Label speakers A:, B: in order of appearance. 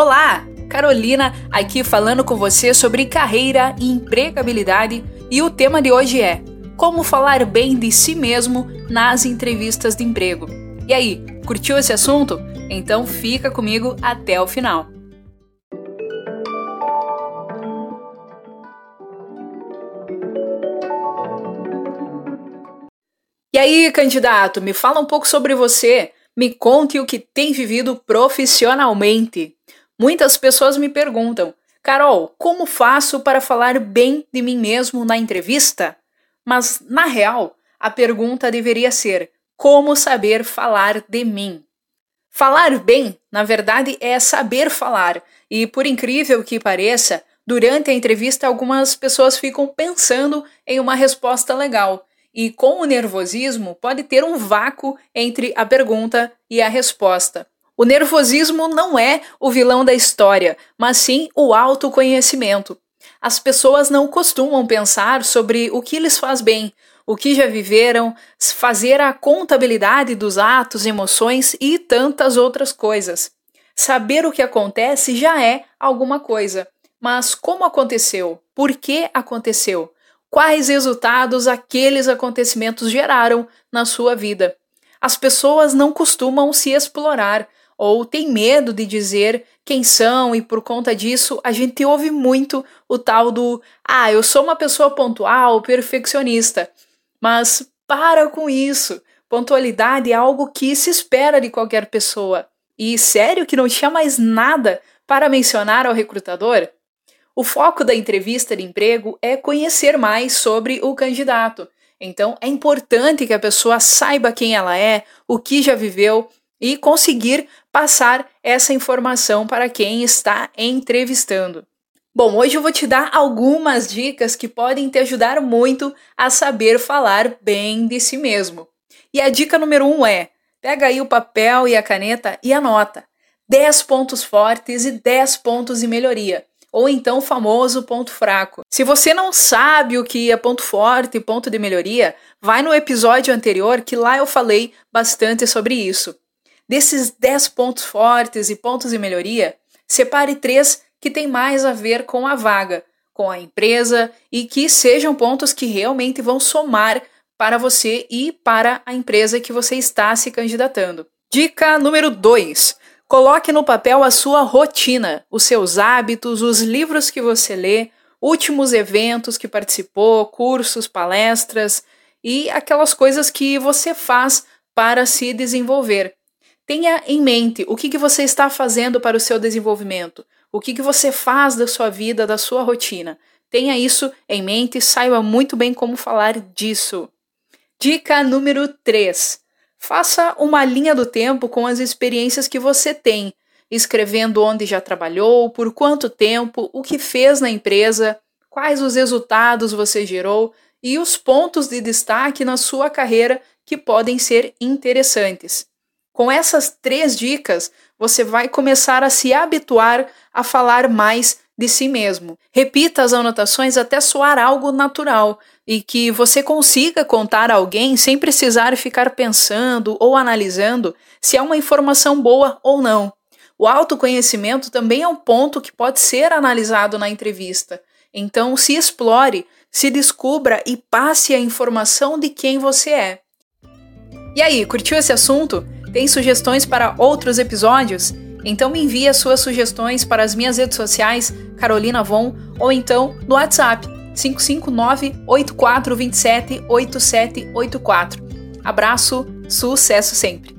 A: Olá, Carolina aqui falando com você sobre carreira e empregabilidade e o tema de hoje é como falar bem de si mesmo nas entrevistas de emprego. E aí, curtiu esse assunto? Então fica comigo até o final. E aí, candidato, me fala um pouco sobre você. Me conte o que tem vivido profissionalmente. Muitas pessoas me perguntam: Carol, como faço para falar bem de mim mesmo na entrevista? Mas, na real, a pergunta deveria ser: como saber falar de mim? Falar bem, na verdade, é saber falar, e por incrível que pareça, durante a entrevista algumas pessoas ficam pensando em uma resposta legal, e com o nervosismo pode ter um vácuo entre a pergunta e a resposta. O nervosismo não é o vilão da história, mas sim o autoconhecimento. As pessoas não costumam pensar sobre o que lhes faz bem, o que já viveram, fazer a contabilidade dos atos, emoções e tantas outras coisas. Saber o que acontece já é alguma coisa. Mas como aconteceu? Por que aconteceu? Quais resultados aqueles acontecimentos geraram na sua vida? As pessoas não costumam se explorar, ou tem medo de dizer quem são e por conta disso a gente ouve muito o tal do ah, eu sou uma pessoa pontual, perfeccionista. Mas para com isso. Pontualidade é algo que se espera de qualquer pessoa. E sério que não tinha mais nada para mencionar ao recrutador? O foco da entrevista de emprego é conhecer mais sobre o candidato. Então, é importante que a pessoa saiba quem ela é, o que já viveu e conseguir passar essa informação para quem está entrevistando. Bom, hoje eu vou te dar algumas dicas que podem te ajudar muito a saber falar bem de si mesmo. E a dica número um é: pega aí o papel e a caneta e anota 10 pontos fortes e 10 pontos de melhoria. Ou então o famoso ponto fraco. Se você não sabe o que é ponto forte e ponto de melhoria, vai no episódio anterior que lá eu falei bastante sobre isso. Desses 10 pontos fortes e pontos de melhoria, separe três que têm mais a ver com a vaga, com a empresa e que sejam pontos que realmente vão somar para você e para a empresa que você está se candidatando. Dica número 2. Coloque no papel a sua rotina, os seus hábitos, os livros que você lê, últimos eventos que participou, cursos, palestras e aquelas coisas que você faz para se desenvolver. Tenha em mente o que, que você está fazendo para o seu desenvolvimento, o que, que você faz da sua vida, da sua rotina. Tenha isso em mente e saiba muito bem como falar disso. Dica número 3. Faça uma linha do tempo com as experiências que você tem, escrevendo onde já trabalhou, por quanto tempo, o que fez na empresa, quais os resultados você gerou e os pontos de destaque na sua carreira que podem ser interessantes. Com essas três dicas, você vai começar a se habituar a falar mais de si mesmo. Repita as anotações até soar algo natural e que você consiga contar a alguém sem precisar ficar pensando ou analisando se é uma informação boa ou não. O autoconhecimento também é um ponto que pode ser analisado na entrevista. Então, se explore, se descubra e passe a informação de quem você é. E aí, curtiu esse assunto? Tem sugestões para outros episódios? Então me envie as suas sugestões para as minhas redes sociais, Carolina Von, ou então no WhatsApp 559 8427 8784. Abraço, sucesso sempre!